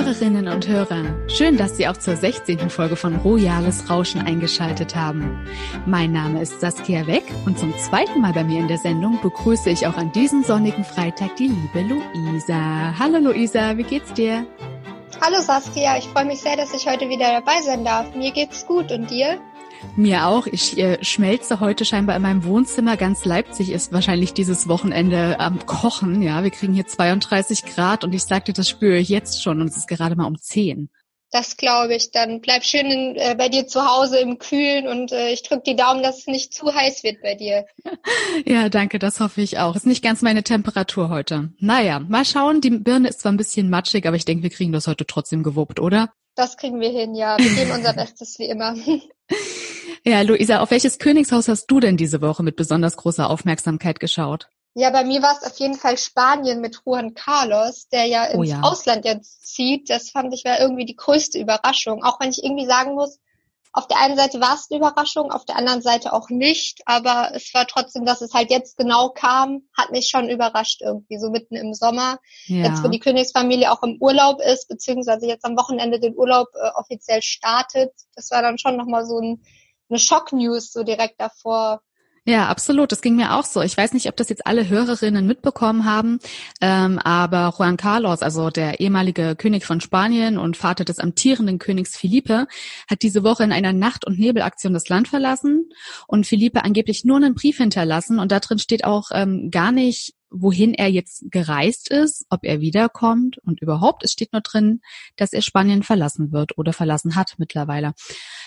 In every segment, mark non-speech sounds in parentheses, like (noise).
Hörerinnen und Hörer, schön, dass Sie auch zur 16. Folge von Royales Rauschen eingeschaltet haben. Mein Name ist Saskia Weck und zum zweiten Mal bei mir in der Sendung begrüße ich auch an diesem sonnigen Freitag die liebe Luisa. Hallo Luisa, wie geht's dir? Hallo Saskia, ich freue mich sehr, dass ich heute wieder dabei sein darf. Mir geht's gut und dir? Mir auch. Ich äh, schmelze heute scheinbar in meinem Wohnzimmer. Ganz Leipzig ist wahrscheinlich dieses Wochenende am Kochen. Ja, wir kriegen hier 32 Grad und ich sagte, das spüre ich jetzt schon und es ist gerade mal um 10. Das glaube ich. Dann bleib schön in, äh, bei dir zu Hause im Kühlen und äh, ich drücke die Daumen, dass es nicht zu heiß wird bei dir. (laughs) ja, danke, das hoffe ich auch. Ist nicht ganz meine Temperatur heute. Naja, mal schauen. Die Birne ist zwar ein bisschen matschig, aber ich denke, wir kriegen das heute trotzdem gewuppt, oder? Das kriegen wir hin, ja. Wir geben unser Bestes wie immer. (laughs) Ja, Luisa, auf welches Königshaus hast du denn diese Woche mit besonders großer Aufmerksamkeit geschaut? Ja, bei mir war es auf jeden Fall Spanien mit Juan Carlos, der ja ins oh ja. Ausland jetzt zieht. Das fand ich war irgendwie die größte Überraschung. Auch wenn ich irgendwie sagen muss, auf der einen Seite war es eine Überraschung, auf der anderen Seite auch nicht. Aber es war trotzdem, dass es halt jetzt genau kam, hat mich schon überrascht irgendwie, so mitten im Sommer. Ja. Jetzt, wo die Königsfamilie auch im Urlaub ist, beziehungsweise jetzt am Wochenende den Urlaub äh, offiziell startet. Das war dann schon nochmal so ein eine Schocknews so direkt davor. Ja, absolut. Das ging mir auch so. Ich weiß nicht, ob das jetzt alle Hörerinnen mitbekommen haben, ähm, aber Juan Carlos, also der ehemalige König von Spanien und Vater des amtierenden Königs Felipe, hat diese Woche in einer Nacht- und Nebelaktion das Land verlassen und Felipe angeblich nur einen Brief hinterlassen und da drin steht auch ähm, gar nicht, wohin er jetzt gereist ist, ob er wiederkommt und überhaupt, es steht nur drin, dass er Spanien verlassen wird oder verlassen hat mittlerweile.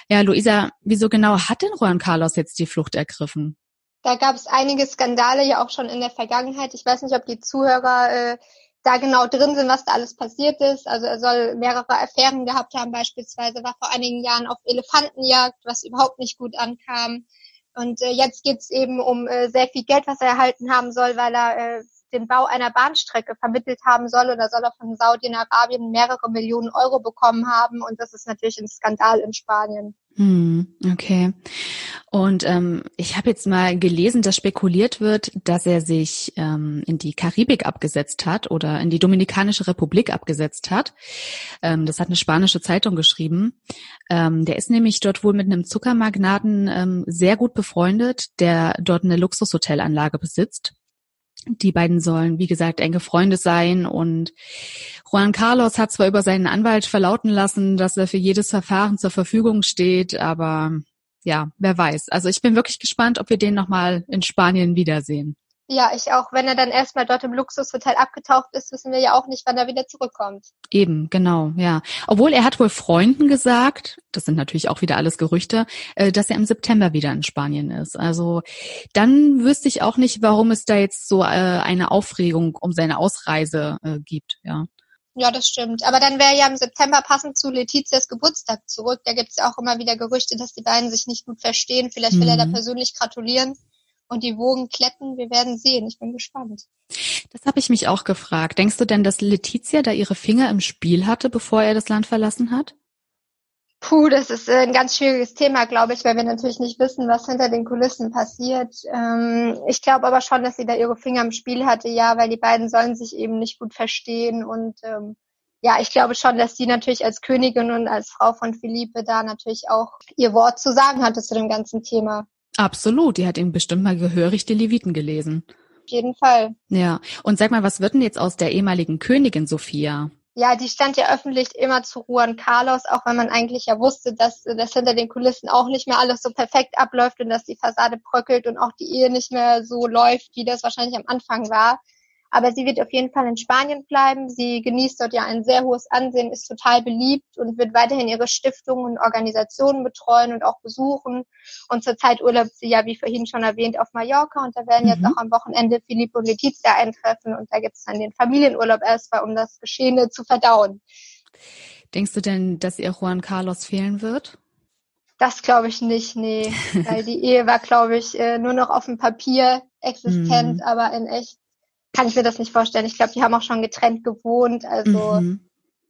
Ja, Luisa, wieso genau hat denn Juan Carlos jetzt die Flucht ergriffen? Da gab es einige Skandale ja auch schon in der Vergangenheit. Ich weiß nicht, ob die Zuhörer äh, da genau drin sind, was da alles passiert ist. Also er soll mehrere Affären gehabt haben, beispielsweise war vor einigen Jahren auf Elefantenjagd, was überhaupt nicht gut ankam. Und äh, jetzt geht es eben um äh, sehr viel Geld, was er erhalten haben soll, weil er äh, den Bau einer Bahnstrecke vermittelt haben soll oder soll er von Saudi-Arabien mehrere Millionen Euro bekommen haben. Und das ist natürlich ein Skandal in Spanien. Hm, okay. Und ähm, ich habe jetzt mal gelesen, dass spekuliert wird, dass er sich ähm, in die Karibik abgesetzt hat oder in die Dominikanische Republik abgesetzt hat. Ähm, das hat eine spanische Zeitung geschrieben. Ähm, der ist nämlich dort wohl mit einem Zuckermagnaten ähm, sehr gut befreundet, der dort eine Luxushotelanlage besitzt. Die beiden sollen, wie gesagt, enge Freunde sein und Juan Carlos hat zwar über seinen Anwalt verlauten lassen, dass er für jedes Verfahren zur Verfügung steht, aber ja, wer weiß. Also ich bin wirklich gespannt, ob wir den nochmal in Spanien wiedersehen. Ja, ich auch. Wenn er dann erstmal dort im Luxushotel abgetaucht ist, wissen wir ja auch nicht, wann er wieder zurückkommt. Eben, genau, ja. Obwohl er hat wohl Freunden gesagt, das sind natürlich auch wieder alles Gerüchte, äh, dass er im September wieder in Spanien ist. Also dann wüsste ich auch nicht, warum es da jetzt so äh, eine Aufregung um seine Ausreise äh, gibt, ja. Ja, das stimmt. Aber dann wäre ja im September passend zu Letizias Geburtstag zurück. Da gibt es ja auch immer wieder Gerüchte, dass die beiden sich nicht gut verstehen. Vielleicht will mhm. er da mhm. persönlich gratulieren und die Wogen kletten. Wir werden sehen. Ich bin gespannt. Das habe ich mich auch gefragt. Denkst du denn, dass Letizia da ihre Finger im Spiel hatte, bevor er das Land verlassen hat? Puh, das ist ein ganz schwieriges Thema, glaube ich, weil wir natürlich nicht wissen, was hinter den Kulissen passiert. Ähm, ich glaube aber schon, dass sie da ihre Finger im Spiel hatte, ja, weil die beiden sollen sich eben nicht gut verstehen und ähm, ja, ich glaube schon, dass sie natürlich als Königin und als Frau von Philippe da natürlich auch ihr Wort zu sagen hatte zu dem ganzen Thema. Absolut, die hat ihm bestimmt mal gehörig die Leviten gelesen. Auf jeden Fall. Ja, und sag mal, was wird denn jetzt aus der ehemaligen Königin Sophia? Ja, die stand ja öffentlich immer zu Juan Carlos, auch wenn man eigentlich ja wusste, dass das hinter den Kulissen auch nicht mehr alles so perfekt abläuft und dass die Fassade bröckelt und auch die Ehe nicht mehr so läuft, wie das wahrscheinlich am Anfang war. Aber sie wird auf jeden Fall in Spanien bleiben. Sie genießt dort ja ein sehr hohes Ansehen, ist total beliebt und wird weiterhin ihre Stiftungen und Organisationen betreuen und auch besuchen. Und zurzeit urlaubt sie ja, wie vorhin schon erwähnt, auf Mallorca. Und da werden jetzt mhm. auch am Wochenende Filippo und Letizia eintreffen. Und da gibt es dann den Familienurlaub erstmal, um das Geschehene zu verdauen. Denkst du denn, dass ihr Juan Carlos fehlen wird? Das glaube ich nicht, nee. (laughs) Weil die Ehe war, glaube ich, äh, nur noch auf dem Papier existent, mhm. aber in echt kann ich mir das nicht vorstellen. Ich glaube, die haben auch schon getrennt gewohnt. Also mhm.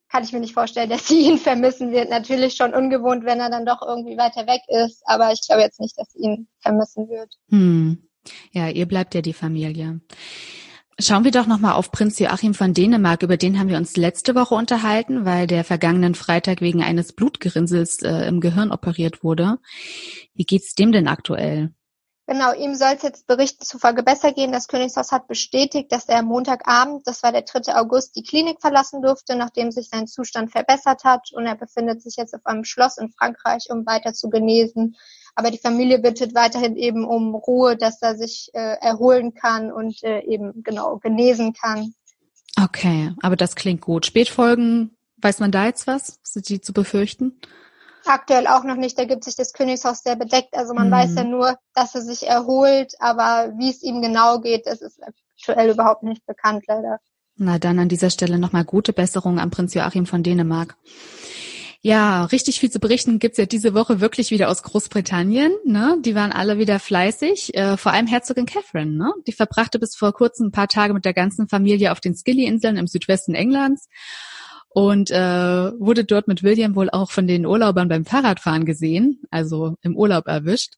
kann ich mir nicht vorstellen, (laughs) dass sie ihn vermissen wird. Natürlich schon ungewohnt, wenn er dann doch irgendwie weiter weg ist. Aber ich glaube jetzt nicht, dass sie ihn vermissen wird. Mhm. Ja, ihr bleibt ja die Familie. Schauen wir doch nochmal auf Prinz Joachim von Dänemark. Über den haben wir uns letzte Woche unterhalten, weil der vergangenen Freitag wegen eines Blutgerinnsels äh, im Gehirn operiert wurde. Wie geht's dem denn aktuell? Genau, ihm soll es jetzt Berichten zufolge besser gehen. Das Königshaus hat bestätigt, dass er am Montagabend, das war der 3. August, die Klinik verlassen durfte, nachdem sich sein Zustand verbessert hat. Und er befindet sich jetzt auf einem Schloss in Frankreich, um weiter zu genesen. Aber die Familie bittet weiterhin eben um Ruhe, dass er sich äh, erholen kann und äh, eben genau genesen kann. Okay, aber das klingt gut. Spätfolgen, weiß man da jetzt was? Sind die zu befürchten? Aktuell auch noch nicht, da gibt sich das Königshaus sehr bedeckt. Also man mhm. weiß ja nur, dass er sich erholt, aber wie es ihm genau geht, das ist aktuell überhaupt nicht bekannt, leider. Na dann an dieser Stelle nochmal gute Besserung am Prinz Joachim von Dänemark. Ja, richtig viel zu berichten gibt's ja diese Woche wirklich wieder aus Großbritannien. Ne? Die waren alle wieder fleißig, äh, vor allem Herzogin Catherine. Ne? Die verbrachte bis vor kurzem ein paar Tage mit der ganzen Familie auf den Scilly-Inseln im Südwesten Englands und äh, wurde dort mit William wohl auch von den Urlaubern beim Fahrradfahren gesehen, also im Urlaub erwischt.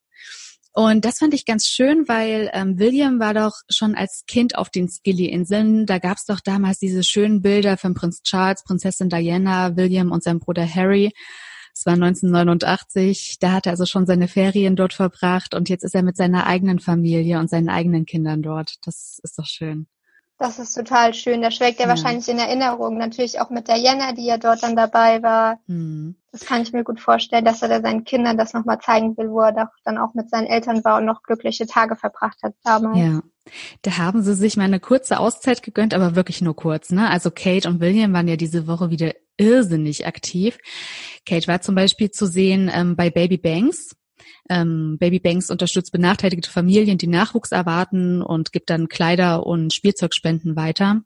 Und das fand ich ganz schön, weil ähm, William war doch schon als Kind auf den Scilly-Inseln. Da gab's doch damals diese schönen Bilder von Prinz Charles, Prinzessin Diana, William und seinem Bruder Harry. Es war 1989. Da hat er also schon seine Ferien dort verbracht und jetzt ist er mit seiner eigenen Familie und seinen eigenen Kindern dort. Das ist doch schön. Das ist total schön. Da schwelgt er ja. wahrscheinlich in Erinnerung. Natürlich auch mit der Jenna, die ja dort dann dabei war. Mhm. Das kann ich mir gut vorstellen, dass er da seinen Kindern das nochmal zeigen will, wo er doch dann auch mit seinen Eltern war und noch glückliche Tage verbracht hat damals. Ja. Da haben sie sich mal eine kurze Auszeit gegönnt, aber wirklich nur kurz. Ne? Also Kate und William waren ja diese Woche wieder irrsinnig aktiv. Kate war zum Beispiel zu sehen ähm, bei Baby Banks ähm, Baby Banks unterstützt benachteiligte Familien, die Nachwuchs erwarten und gibt dann Kleider und Spielzeugspenden weiter.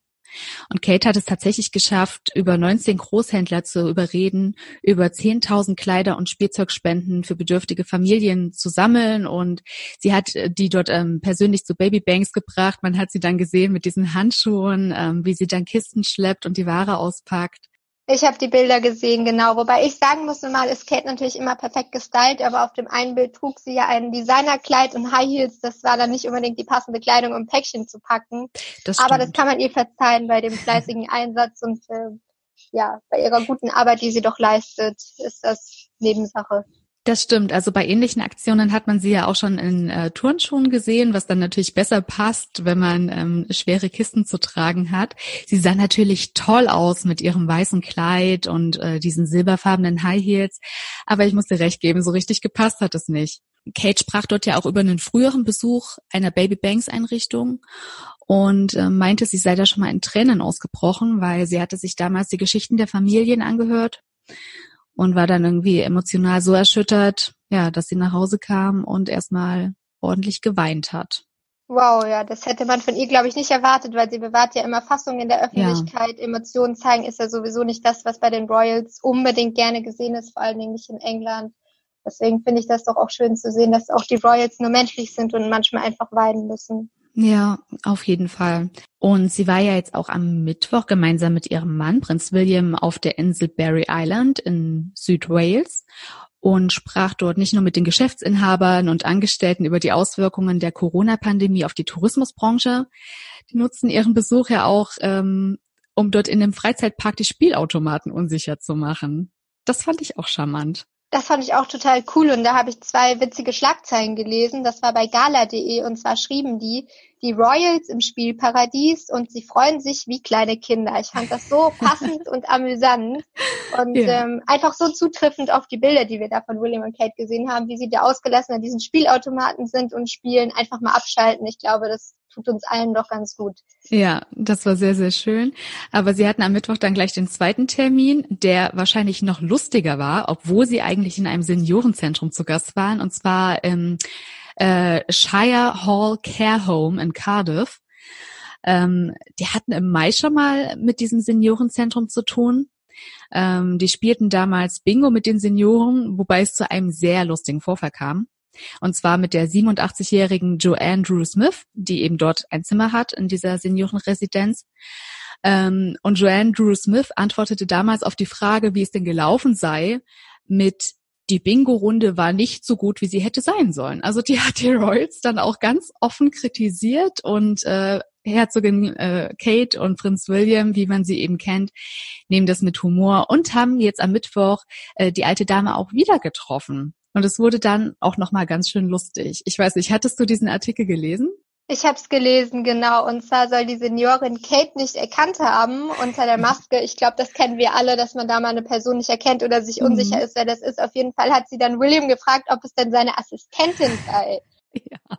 Und Kate hat es tatsächlich geschafft, über 19 Großhändler zu überreden, über 10.000 Kleider und Spielzeugspenden für bedürftige Familien zu sammeln. Und sie hat äh, die dort ähm, persönlich zu Baby Banks gebracht. Man hat sie dann gesehen mit diesen Handschuhen, ähm, wie sie dann Kisten schleppt und die Ware auspackt. Ich habe die Bilder gesehen, genau. Wobei ich sagen muss, normal ist Kate natürlich immer perfekt gestylt, aber auf dem einen Bild trug sie ja ein Designerkleid und High Heels. Das war dann nicht unbedingt die passende Kleidung, um Päckchen zu packen. Das aber das kann man ihr verzeihen bei dem fleißigen Einsatz und äh, ja, bei ihrer guten Arbeit, die sie doch leistet, ist das Nebensache. Das stimmt. Also bei ähnlichen Aktionen hat man sie ja auch schon in äh, Turnschuhen gesehen, was dann natürlich besser passt, wenn man ähm, schwere Kisten zu tragen hat. Sie sah natürlich toll aus mit ihrem weißen Kleid und äh, diesen silberfarbenen High Heels. Aber ich muss dir recht geben, so richtig gepasst hat es nicht. Kate sprach dort ja auch über einen früheren Besuch einer Baby Banks Einrichtung und äh, meinte, sie sei da schon mal in Tränen ausgebrochen, weil sie hatte sich damals die Geschichten der Familien angehört und war dann irgendwie emotional so erschüttert, ja, dass sie nach Hause kam und erstmal ordentlich geweint hat. Wow, ja, das hätte man von ihr, glaube ich, nicht erwartet, weil sie bewahrt ja immer Fassung in der Öffentlichkeit. Ja. Emotionen zeigen ist ja sowieso nicht das, was bei den Royals unbedingt gerne gesehen ist, vor allen Dingen nicht in England. Deswegen finde ich das doch auch schön zu sehen, dass auch die Royals nur menschlich sind und manchmal einfach weinen müssen. Ja, auf jeden Fall. Und sie war ja jetzt auch am Mittwoch gemeinsam mit ihrem Mann, Prinz William, auf der Insel Barry Island in Südwales und sprach dort nicht nur mit den Geschäftsinhabern und Angestellten über die Auswirkungen der Corona-Pandemie auf die Tourismusbranche. Die nutzen ihren Besuch ja auch, ähm, um dort in dem Freizeitpark die Spielautomaten unsicher zu machen. Das fand ich auch charmant. Das fand ich auch total cool und da habe ich zwei witzige Schlagzeilen gelesen. Das war bei gala.de und zwar schrieben die, die Royals im Spielparadies und sie freuen sich wie kleine Kinder. Ich fand das so (laughs) passend und amüsant und ja. ähm, einfach so zutreffend auf die Bilder, die wir da von William und Kate gesehen haben, wie sie da ausgelassen an diesen Spielautomaten sind und spielen, einfach mal abschalten. Ich glaube, das tut uns allen doch ganz gut. Ja, das war sehr, sehr schön. Aber sie hatten am Mittwoch dann gleich den zweiten Termin, der wahrscheinlich noch lustiger war, obwohl sie eigentlich in einem Seniorenzentrum zu Gast waren, und zwar im äh, Shire Hall Care Home in Cardiff. Ähm, die hatten im Mai schon mal mit diesem Seniorenzentrum zu tun. Ähm, die spielten damals Bingo mit den Senioren, wobei es zu einem sehr lustigen Vorfall kam. Und zwar mit der 87-jährigen Joanne Drew Smith, die eben dort ein Zimmer hat in dieser Seniorenresidenz. Ähm, und Joanne Drew Smith antwortete damals auf die Frage, wie es denn gelaufen sei, mit die Bingo-Runde war nicht so gut, wie sie hätte sein sollen. Also die (laughs) hat die Royals dann auch ganz offen kritisiert und äh, Herzogin äh, Kate und Prinz William, wie man sie eben kennt, nehmen das mit Humor und haben jetzt am Mittwoch äh, die alte Dame auch wieder getroffen. Und es wurde dann auch nochmal ganz schön lustig. Ich weiß nicht, hattest du diesen Artikel gelesen? Ich habe es gelesen, genau. Und zwar soll die Seniorin Kate nicht erkannt haben unter der Maske. Ich glaube, das kennen wir alle, dass man da mal eine Person nicht erkennt oder sich mhm. unsicher ist, wer das ist. Auf jeden Fall hat sie dann William gefragt, ob es denn seine Assistentin sei. (laughs) Ja.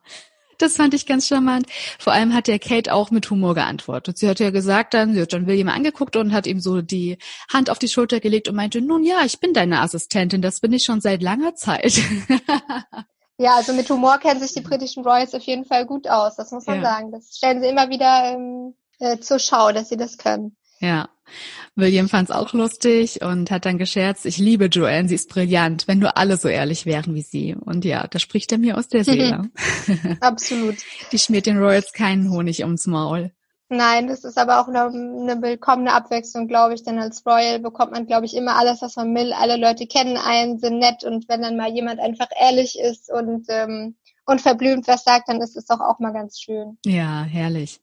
Das fand ich ganz charmant. Vor allem hat der Kate auch mit Humor geantwortet. Sie hat ja gesagt dann, sie hat John William angeguckt und hat ihm so die Hand auf die Schulter gelegt und meinte, nun ja, ich bin deine Assistentin, das bin ich schon seit langer Zeit. (laughs) Ja, also mit Humor kennen sich die britischen Royals auf jeden Fall gut aus, das muss man ja. sagen. Das stellen sie immer wieder ähm, äh, zur Schau, dass sie das können. Ja. William fand es auch lustig und hat dann gescherzt, ich liebe Joanne, sie ist brillant, wenn nur alle so ehrlich wären wie sie. Und ja, da spricht er mir aus der Seele. (laughs) (laughs) Absolut. Die schmiert den Royals keinen Honig ums Maul. Nein, das ist aber auch eine, eine willkommene Abwechslung, glaube ich, denn als Royal bekommt man, glaube ich, immer alles, was man will. Alle Leute kennen einen, sind nett und wenn dann mal jemand einfach ehrlich ist und ähm, unverblümt was sagt, dann ist es doch auch mal ganz schön. Ja, herrlich.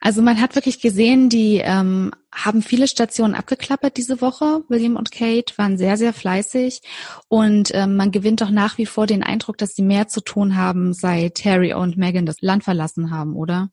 Also man hat wirklich gesehen, die ähm, haben viele Stationen abgeklappert diese Woche. William und Kate waren sehr, sehr fleißig und ähm, man gewinnt doch nach wie vor den Eindruck, dass sie mehr zu tun haben, seit Harry und Meghan das Land verlassen haben, oder?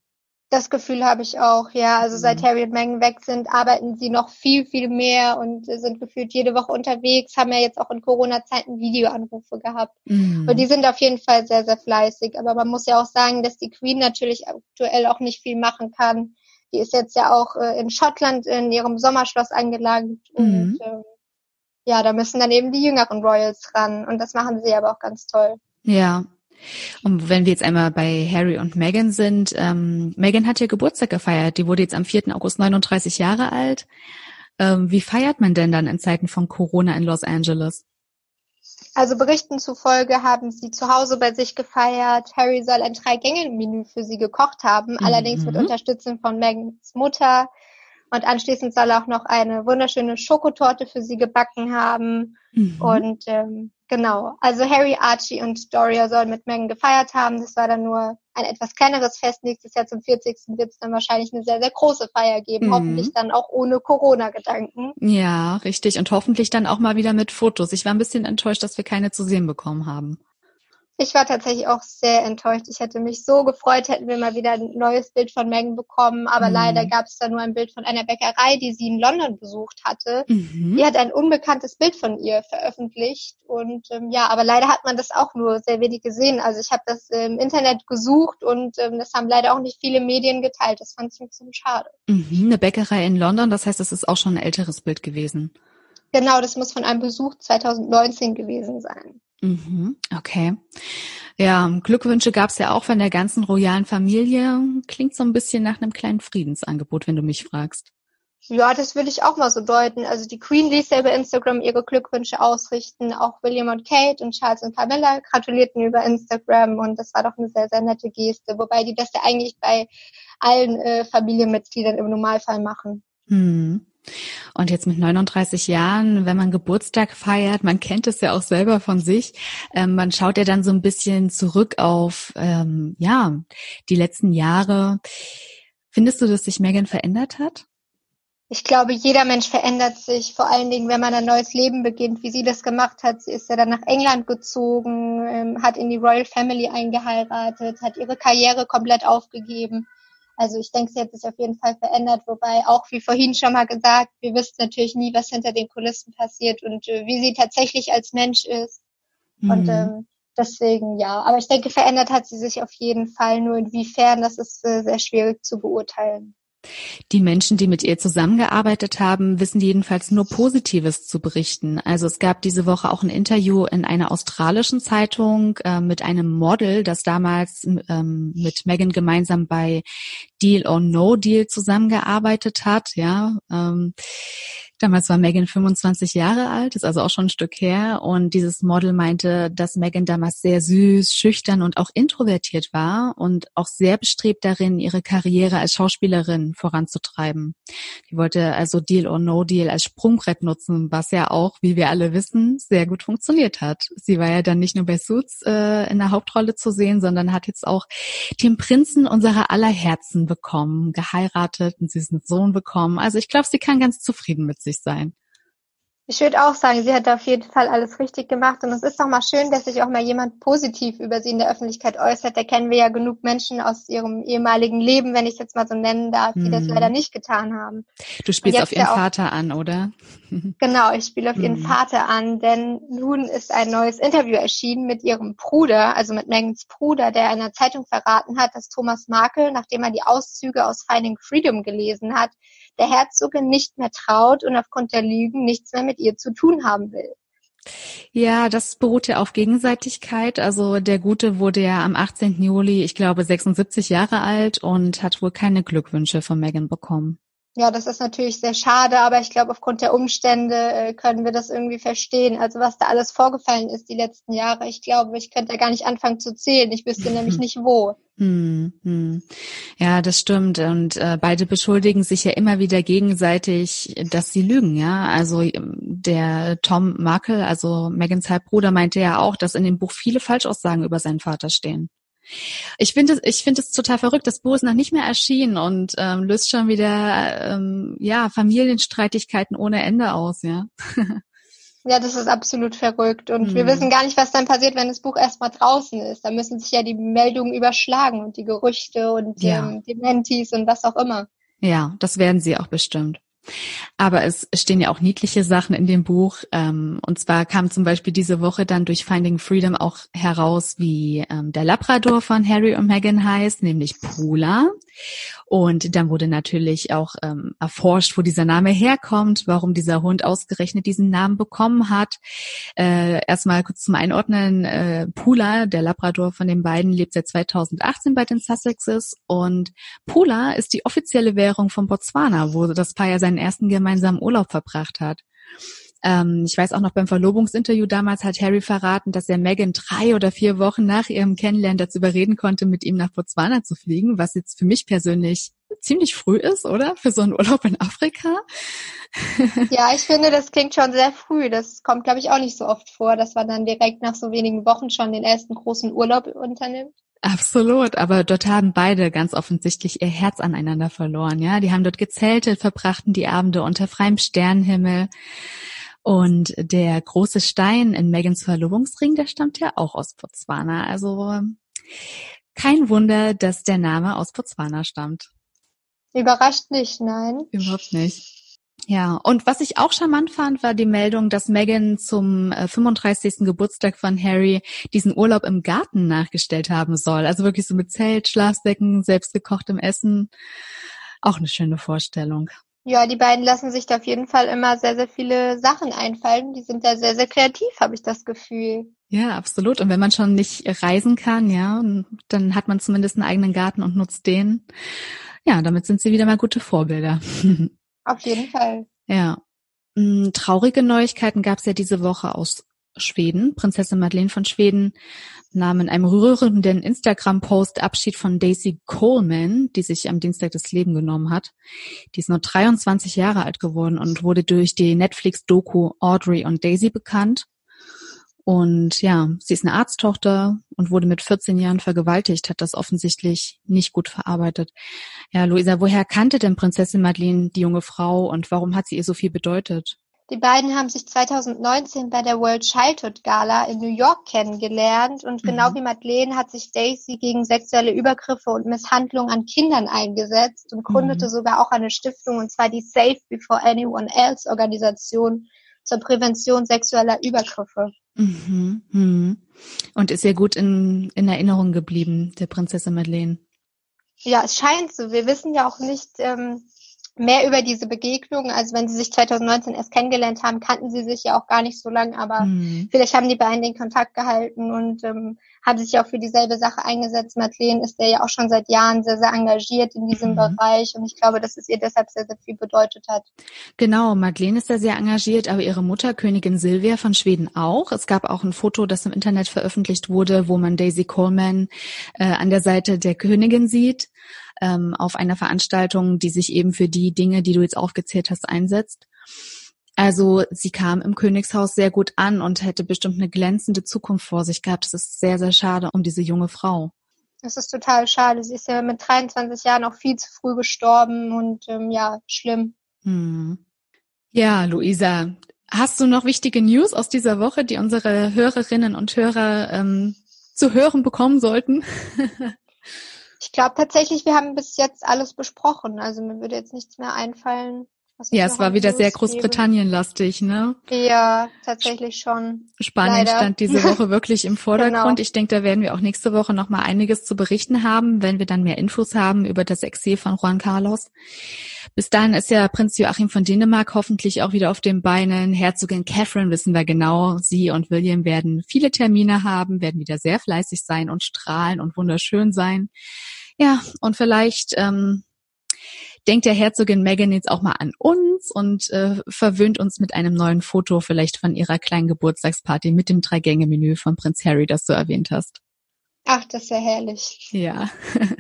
Das Gefühl habe ich auch, ja. Also seit mhm. Harry und Meghan weg sind, arbeiten sie noch viel, viel mehr und sind gefühlt jede Woche unterwegs, haben ja jetzt auch in Corona-Zeiten Videoanrufe gehabt. Mhm. Und die sind auf jeden Fall sehr, sehr fleißig. Aber man muss ja auch sagen, dass die Queen natürlich aktuell auch nicht viel machen kann. Die ist jetzt ja auch äh, in Schottland in ihrem Sommerschloss angelagert mhm. und äh, ja, da müssen dann eben die jüngeren Royals ran und das machen sie aber auch ganz toll. Ja, und wenn wir jetzt einmal bei Harry und Meghan sind, ähm, Meghan hat ja Geburtstag gefeiert. Die wurde jetzt am 4. August 39 Jahre alt. Ähm, wie feiert man denn dann in Zeiten von Corona in Los Angeles? Also Berichten zufolge haben sie zu Hause bei sich gefeiert. Harry soll ein Drei-Gänge-Menü für sie gekocht haben, mhm. allerdings mit Unterstützung von Megans Mutter. Und anschließend soll er auch noch eine wunderschöne Schokotorte für sie gebacken haben. Mhm. Und ähm, Genau. Also Harry, Archie und Doria sollen mit Megan gefeiert haben. Das war dann nur ein etwas kleineres Fest. Nächstes Jahr zum 40. wird es dann wahrscheinlich eine sehr, sehr große Feier geben. Mhm. Hoffentlich dann auch ohne Corona-Gedanken. Ja, richtig. Und hoffentlich dann auch mal wieder mit Fotos. Ich war ein bisschen enttäuscht, dass wir keine zu sehen bekommen haben. Ich war tatsächlich auch sehr enttäuscht. Ich hätte mich so gefreut, hätten wir mal wieder ein neues Bild von Megan bekommen. Aber mhm. leider gab es da nur ein Bild von einer Bäckerei, die sie in London besucht hatte. Mhm. Die hat ein unbekanntes Bild von ihr veröffentlicht. Und ähm, ja, aber leider hat man das auch nur sehr wenig gesehen. Also ich habe das im Internet gesucht und ähm, das haben leider auch nicht viele Medien geteilt. Das fand ich ein bisschen schade. Mhm. Eine Bäckerei in London, das heißt, das ist auch schon ein älteres Bild gewesen. Genau, das muss von einem Besuch 2019 gewesen sein. Mhm, okay. Ja, Glückwünsche gab es ja auch von der ganzen royalen Familie. Klingt so ein bisschen nach einem kleinen Friedensangebot, wenn du mich fragst. Ja, das würde ich auch mal so deuten. Also die Queen ließ ja über Instagram ihre Glückwünsche ausrichten. Auch William und Kate und Charles und Camilla gratulierten über Instagram und das war doch eine sehr, sehr nette Geste. Wobei die das ja eigentlich bei allen äh, Familienmitgliedern im Normalfall machen. Hm. Und jetzt mit 39 Jahren, wenn man Geburtstag feiert, man kennt es ja auch selber von sich, ähm, man schaut ja dann so ein bisschen zurück auf, ähm, ja, die letzten Jahre. Findest du, dass sich Megan verändert hat? Ich glaube, jeder Mensch verändert sich, vor allen Dingen, wenn man ein neues Leben beginnt, wie sie das gemacht hat. Sie ist ja dann nach England gezogen, ähm, hat in die Royal Family eingeheiratet, hat ihre Karriere komplett aufgegeben. Also ich denke, sie hat sich auf jeden Fall verändert, wobei auch wie vorhin schon mal gesagt, wir wissen natürlich nie, was hinter den Kulissen passiert und äh, wie sie tatsächlich als Mensch ist. Mhm. Und ähm, deswegen ja. Aber ich denke, verändert hat sie sich auf jeden Fall. Nur inwiefern, das ist äh, sehr schwierig zu beurteilen. Die Menschen, die mit ihr zusammengearbeitet haben, wissen jedenfalls nur Positives zu berichten. Also es gab diese Woche auch ein Interview in einer australischen Zeitung äh, mit einem Model, das damals ähm, mit Megan gemeinsam bei Deal or No Deal zusammengearbeitet hat. Ja, ähm, Damals war Megan 25 Jahre alt, ist also auch schon ein Stück her. Und dieses Model meinte, dass Megan damals sehr süß, schüchtern und auch introvertiert war und auch sehr bestrebt darin, ihre Karriere als Schauspielerin voranzutreiben. Die wollte also Deal or No Deal als Sprungbrett nutzen, was ja auch, wie wir alle wissen, sehr gut funktioniert hat. Sie war ja dann nicht nur bei Suits äh, in der Hauptrolle zu sehen, sondern hat jetzt auch den Prinzen unserer aller Herzen bekommen, geheiratet, einen süßen Sohn bekommen. Also ich glaube, sie kann ganz zufrieden mit sich sein. Ich würde auch sagen, sie hat auf jeden Fall alles richtig gemacht und es ist doch mal schön, dass sich auch mal jemand positiv über sie in der Öffentlichkeit äußert. Da kennen wir ja genug Menschen aus ihrem ehemaligen Leben, wenn ich es jetzt mal so nennen darf, die mhm. das leider nicht getan haben. Du spielst auf ihren Vater an, oder? (laughs) (laughs) Genau, ich spiele auf mhm. ihren Vater an, denn nun ist ein neues Interview erschienen mit ihrem Bruder, also mit Megans Bruder, der einer Zeitung verraten hat, dass Thomas Markel, nachdem er die Auszüge aus Finding Freedom gelesen hat, der Herzogin nicht mehr traut und aufgrund der Lügen nichts mehr mit ihr zu tun haben will. Ja, das beruht ja auf Gegenseitigkeit. Also der Gute wurde ja am 18. Juli, ich glaube, 76 Jahre alt und hat wohl keine Glückwünsche von Megan bekommen. Ja, das ist natürlich sehr schade, aber ich glaube, aufgrund der Umstände äh, können wir das irgendwie verstehen. Also was da alles vorgefallen ist die letzten Jahre, ich glaube, ich könnte da gar nicht anfangen zu zählen. Ich wüsste (laughs) nämlich nicht wo. Hm, hm. Ja, das stimmt. Und äh, beide beschuldigen sich ja immer wieder gegenseitig, dass sie lügen, ja. Also der Tom Markle, also Megans Halbbruder, meinte ja auch, dass in dem Buch viele Falschaussagen über seinen Vater stehen. Ich finde es, ich finde es total verrückt. Das Buch ist noch nicht mehr erschienen und ähm, löst schon wieder ähm, ja Familienstreitigkeiten ohne Ende aus, ja. (laughs) Ja, das ist absolut verrückt. Und mhm. wir wissen gar nicht, was dann passiert, wenn das Buch erstmal draußen ist. Da müssen sich ja die Meldungen überschlagen und die Gerüchte und ja. ähm, die Mentis und was auch immer. Ja, das werden sie auch bestimmt. Aber es stehen ja auch niedliche Sachen in dem Buch. Ähm, und zwar kam zum Beispiel diese Woche dann durch Finding Freedom auch heraus, wie ähm, der Labrador von Harry und Meghan heißt, nämlich Pula. Und dann wurde natürlich auch ähm, erforscht, wo dieser Name herkommt, warum dieser Hund ausgerechnet diesen Namen bekommen hat. Äh, erstmal kurz zum Einordnen. Äh, Pula, der Labrador von den beiden, lebt seit 2018 bei den Sussexes. Und Pula ist die offizielle Währung von Botswana, wo das Paar ja seinen ersten gemeinsamen Urlaub verbracht hat. Ähm, ich weiß auch noch beim Verlobungsinterview damals hat Harry verraten, dass er Meghan drei oder vier Wochen nach ihrem Kennenlernen dazu überreden konnte, mit ihm nach Botswana zu fliegen, was jetzt für mich persönlich ziemlich früh ist, oder? Für so einen Urlaub in Afrika. (laughs) Ja, ich finde, das klingt schon sehr früh. Das kommt, glaube ich, auch nicht so oft vor, dass man dann direkt nach so wenigen Wochen schon den ersten großen Urlaub unternimmt. Absolut, aber dort haben beide ganz offensichtlich ihr Herz aneinander verloren, ja. Die haben dort gezeltet, verbrachten die Abende unter freiem Sternenhimmel. Und der große Stein in Megans Verlobungsring, der stammt ja auch aus Botswana. Also kein Wunder, dass der Name aus Botswana stammt. Überrascht nicht, nein. Überhaupt nicht. Ja, und was ich auch charmant fand, war die Meldung, dass Meghan zum 35. Äh, Geburtstag von Harry diesen Urlaub im Garten nachgestellt haben soll. Also wirklich so mit Zelt, Schlafsäcken, selbstgekochtem Essen. Auch eine schöne Vorstellung. Ja, die beiden lassen sich da auf jeden Fall immer sehr, sehr viele Sachen einfallen. Die sind da sehr, sehr kreativ, habe ich das Gefühl. Ja, absolut. Und wenn man schon nicht reisen kann, ja, dann hat man zumindest einen eigenen Garten und nutzt den. Ja, damit sind sie wieder mal gute Vorbilder. (laughs) Auf jeden Fall. Ja. Mm, traurige Neuigkeiten gab es ja diese Woche aus Schweden. Prinzessin Madeleine von Schweden nahm in einem rührenden Instagram-Post Abschied von Daisy Coleman, die sich am Dienstag das Leben genommen hat. Die ist nur 23 Jahre alt geworden und wurde durch die Netflix-Doku Audrey und Daisy bekannt. Und ja, sie ist eine Arzttochter und wurde mit 14 Jahren vergewaltigt, hat das offensichtlich nicht gut verarbeitet. Ja, Luisa, woher kannte denn Prinzessin Madeleine die junge Frau und warum hat sie ihr so viel bedeutet? Die beiden haben sich 2019 bei der World Childhood Gala in New York kennengelernt und genau mhm. wie Madeleine hat sich Daisy gegen sexuelle Übergriffe und Misshandlungen an Kindern eingesetzt und gründete mhm. sogar auch eine Stiftung und zwar die Safe Before Anyone Else Organisation zur Prävention sexueller Übergriffe. Mhm, mhm. Und ist ja gut in, in Erinnerung geblieben, der Prinzessin Madeleine. Ja, es scheint so. Wir wissen ja auch nicht ähm, mehr über diese Begegnung. Also wenn sie sich 2019 erst kennengelernt haben, kannten sie sich ja auch gar nicht so lange, aber mhm. vielleicht haben die beiden den Kontakt gehalten und ähm, haben sich auch für dieselbe Sache eingesetzt. Madeleine ist ja auch schon seit Jahren sehr, sehr engagiert in diesem mhm. Bereich und ich glaube, dass es ihr deshalb sehr, sehr viel bedeutet hat. Genau, Madeleine ist da sehr engagiert, aber ihre Mutter, Königin Silvia von Schweden auch. Es gab auch ein Foto, das im Internet veröffentlicht wurde, wo man Daisy Coleman äh, an der Seite der Königin sieht ähm, auf einer Veranstaltung, die sich eben für die Dinge, die du jetzt aufgezählt hast, einsetzt. Also sie kam im Königshaus sehr gut an und hätte bestimmt eine glänzende Zukunft vor sich gehabt. Das ist sehr, sehr schade um diese junge Frau. Das ist total schade. Sie ist ja mit 23 Jahren auch viel zu früh gestorben und ähm, ja, schlimm. Hm. Ja, Luisa, hast du noch wichtige News aus dieser Woche, die unsere Hörerinnen und Hörer ähm, zu hören bekommen sollten? (laughs) ich glaube tatsächlich, wir haben bis jetzt alles besprochen. Also mir würde jetzt nichts mehr einfallen. Ja, es war wieder sehr Großbritannien-lastig, ne? Ja, tatsächlich schon. Spanien Leider. stand diese Woche wirklich im (laughs) Vordergrund. Genau. Ich denke, da werden wir auch nächste Woche noch mal einiges zu berichten haben, wenn wir dann mehr Infos haben über das Exil von Juan Carlos. Bis dahin ist ja Prinz Joachim von Dänemark hoffentlich auch wieder auf den Beinen. Herzogin Catherine wissen wir genau. Sie und William werden viele Termine haben, werden wieder sehr fleißig sein und strahlen und wunderschön sein. Ja, und vielleicht ähm, denkt der Herzogin Meghan jetzt auch mal an uns und äh, verwöhnt uns mit einem neuen Foto vielleicht von ihrer kleinen Geburtstagsparty mit dem Drei-Gänge-Menü von Prinz Harry, das du erwähnt hast. Ach, das ist ja herrlich. Ja.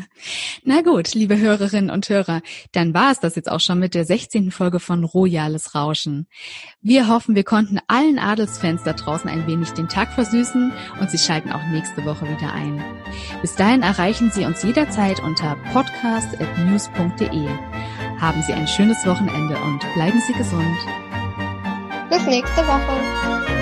(laughs) Na gut, liebe Hörerinnen und Hörer, dann war es das jetzt auch schon mit der 16. Folge von Royales Rauschen. Wir hoffen, wir konnten allen Adelsfans da draußen ein wenig den Tag versüßen und Sie schalten auch nächste Woche wieder ein. Bis dahin erreichen Sie uns jederzeit unter podcast.news.de. Haben Sie ein schönes Wochenende und bleiben Sie gesund. Bis nächste Woche.